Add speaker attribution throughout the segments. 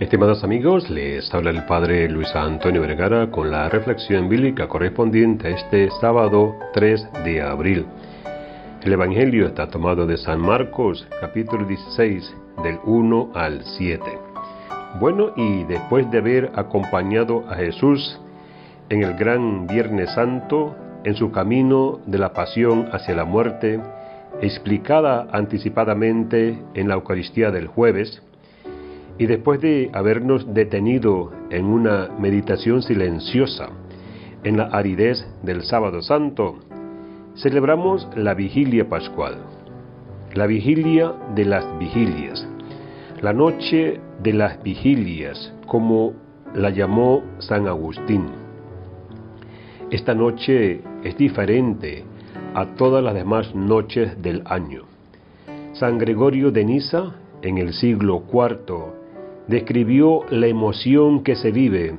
Speaker 1: Estimados amigos, les habla el Padre Luis Antonio Vergara con la reflexión bíblica correspondiente a este sábado 3 de abril. El Evangelio está tomado de San Marcos, capítulo 16, del 1 al 7. Bueno, y después de haber acompañado a Jesús en el gran Viernes Santo, en su camino de la pasión hacia la muerte, explicada anticipadamente en la Eucaristía del jueves, y después de habernos detenido en una meditación silenciosa en la aridez del sábado santo, celebramos la vigilia pascual, la vigilia de las vigilias, la noche de las vigilias, como la llamó San Agustín. Esta noche es diferente a todas las demás noches del año. San Gregorio de Niza, en el siglo IV, describió la emoción que se vive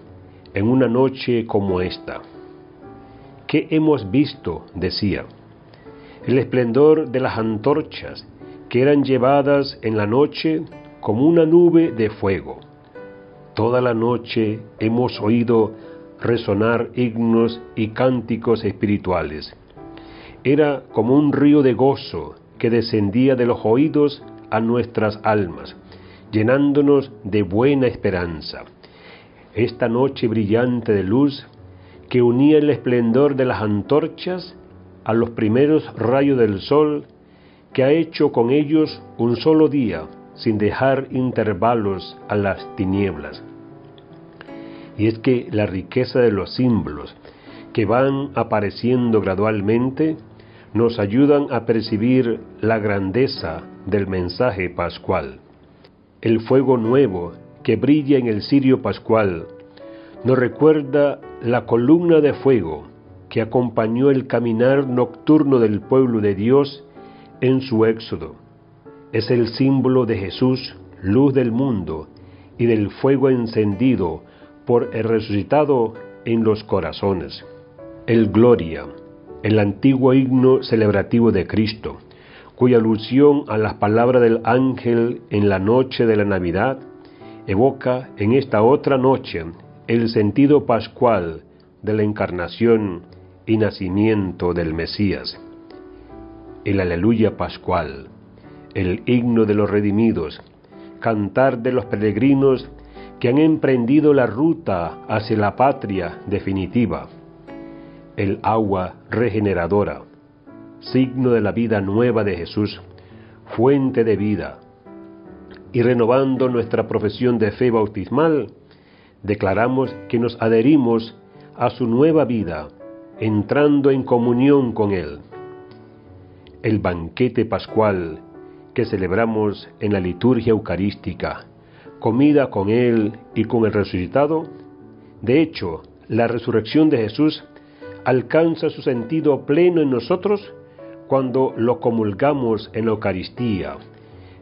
Speaker 1: en una noche como esta. ¿Qué hemos visto? decía. El esplendor de las antorchas que eran llevadas en la noche como una nube de fuego. Toda la noche hemos oído resonar himnos y cánticos espirituales. Era como un río de gozo que descendía de los oídos a nuestras almas llenándonos de buena esperanza. Esta noche brillante de luz que unía el esplendor de las antorchas a los primeros rayos del sol, que ha hecho con ellos un solo día, sin dejar intervalos a las tinieblas. Y es que la riqueza de los símbolos que van apareciendo gradualmente nos ayudan a percibir la grandeza del mensaje pascual el fuego nuevo que brilla en el cirio pascual, nos recuerda la columna de fuego que acompañó el caminar nocturno del pueblo de Dios en su éxodo. Es el símbolo de Jesús, luz del mundo, y del fuego encendido por el resucitado en los corazones. El Gloria, el antiguo himno celebrativo de Cristo, cuya alusión a las palabras del ángel en la noche de la Navidad evoca en esta otra noche el sentido pascual de la encarnación y nacimiento del Mesías. El aleluya pascual, el himno de los redimidos, cantar de los peregrinos que han emprendido la ruta hacia la patria definitiva, el agua regeneradora, signo de la vida nueva de Jesús, fuente de vida. Y renovando nuestra profesión de fe bautismal, declaramos que nos adherimos a su nueva vida, entrando en comunión con Él. El banquete pascual que celebramos en la liturgia eucarística, comida con Él y con el resucitado, de hecho, la resurrección de Jesús alcanza su sentido pleno en nosotros cuando lo comulgamos en la Eucaristía,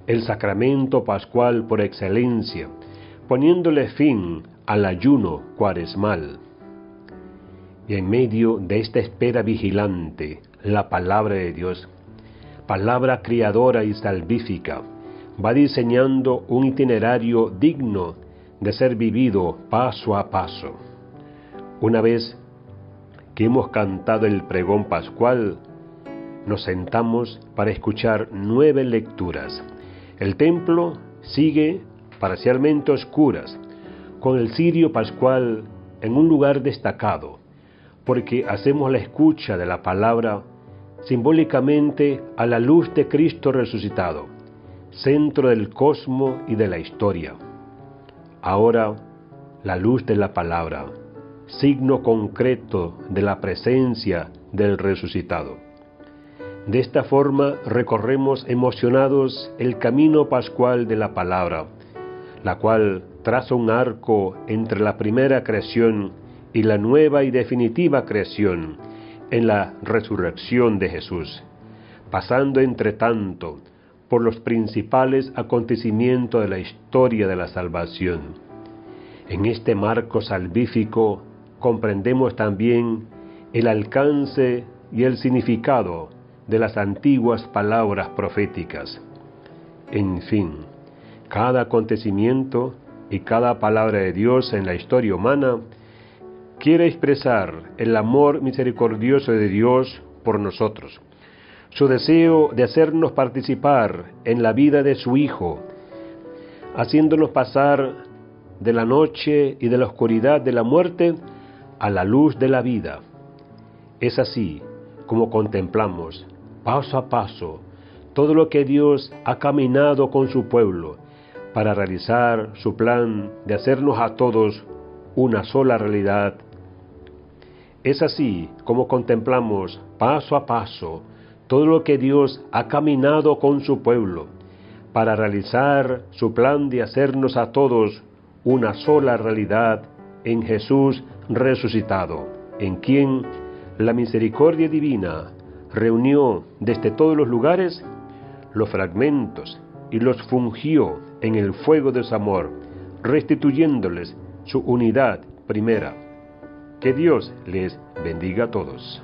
Speaker 1: el sacramento pascual por excelencia, poniéndole fin al ayuno cuaresmal. Y en medio de esta espera vigilante, la palabra de Dios, palabra criadora y salvífica, va diseñando un itinerario digno de ser vivido paso a paso. Una vez que hemos cantado el pregón pascual, nos sentamos para escuchar nueve lecturas. El templo sigue parcialmente oscuras, con el cirio pascual en un lugar destacado, porque hacemos la escucha de la palabra simbólicamente a la luz de Cristo resucitado, centro del cosmos y de la historia. Ahora, la luz de la palabra, signo concreto de la presencia del resucitado. De esta forma recorremos emocionados el camino pascual de la palabra, la cual traza un arco entre la primera creación y la nueva y definitiva creación en la resurrección de Jesús, pasando entre tanto por los principales acontecimientos de la historia de la salvación. En este marco salvífico comprendemos también el alcance y el significado de las antiguas palabras proféticas. En fin, cada acontecimiento y cada palabra de Dios en la historia humana quiere expresar el amor misericordioso de Dios por nosotros, su deseo de hacernos participar en la vida de su Hijo, haciéndonos pasar de la noche y de la oscuridad de la muerte a la luz de la vida. Es así como contemplamos paso a paso todo lo que Dios ha caminado con su pueblo para realizar su plan de hacernos a todos una sola realidad. Es así como contemplamos paso a paso todo lo que Dios ha caminado con su pueblo para realizar su plan de hacernos a todos una sola realidad en Jesús resucitado, en quien la misericordia divina reunió desde todos los lugares los fragmentos y los fungió en el fuego de su amor, restituyéndoles su unidad primera. Que Dios les bendiga a todos.